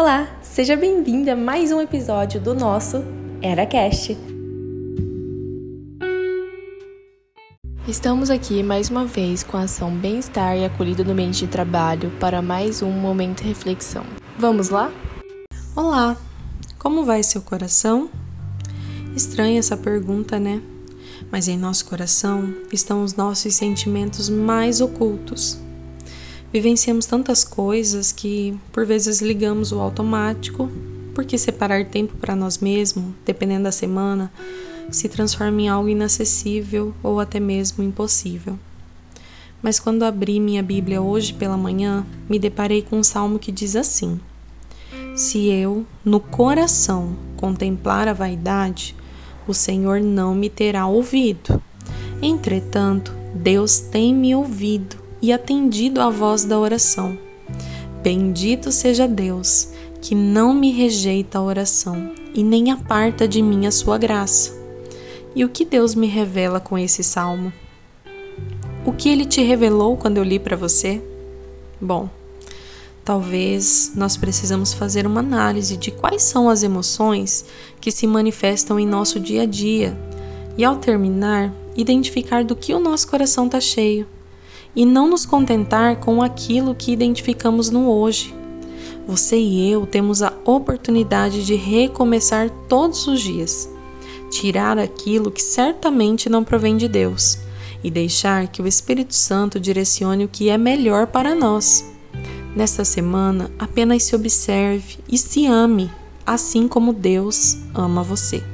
Olá, seja bem-vinda a mais um episódio do nosso EraCast. Estamos aqui mais uma vez com a ação Bem-Estar e Acolhida no Ambiente de Trabalho para mais um momento de reflexão. Vamos lá? Olá, como vai seu coração? Estranha essa pergunta, né? Mas em nosso coração estão os nossos sentimentos mais ocultos Vivenciamos tantas coisas que por vezes ligamos o automático, porque separar tempo para nós mesmos, dependendo da semana, se transforma em algo inacessível ou até mesmo impossível. Mas quando abri minha Bíblia hoje pela manhã, me deparei com um salmo que diz assim: Se eu, no coração, contemplar a vaidade, o Senhor não me terá ouvido. Entretanto, Deus tem me ouvido e atendido à voz da oração. Bendito seja Deus, que não me rejeita a oração e nem aparta de mim a sua graça. E o que Deus me revela com esse salmo? O que ele te revelou quando eu li para você? Bom, talvez nós precisamos fazer uma análise de quais são as emoções que se manifestam em nosso dia a dia e, ao terminar, identificar do que o nosso coração está cheio e não nos contentar com aquilo que identificamos no hoje. Você e eu temos a oportunidade de recomeçar todos os dias, tirar aquilo que certamente não provém de Deus e deixar que o Espírito Santo direcione o que é melhor para nós. Nesta semana, apenas se observe e se ame, assim como Deus ama você.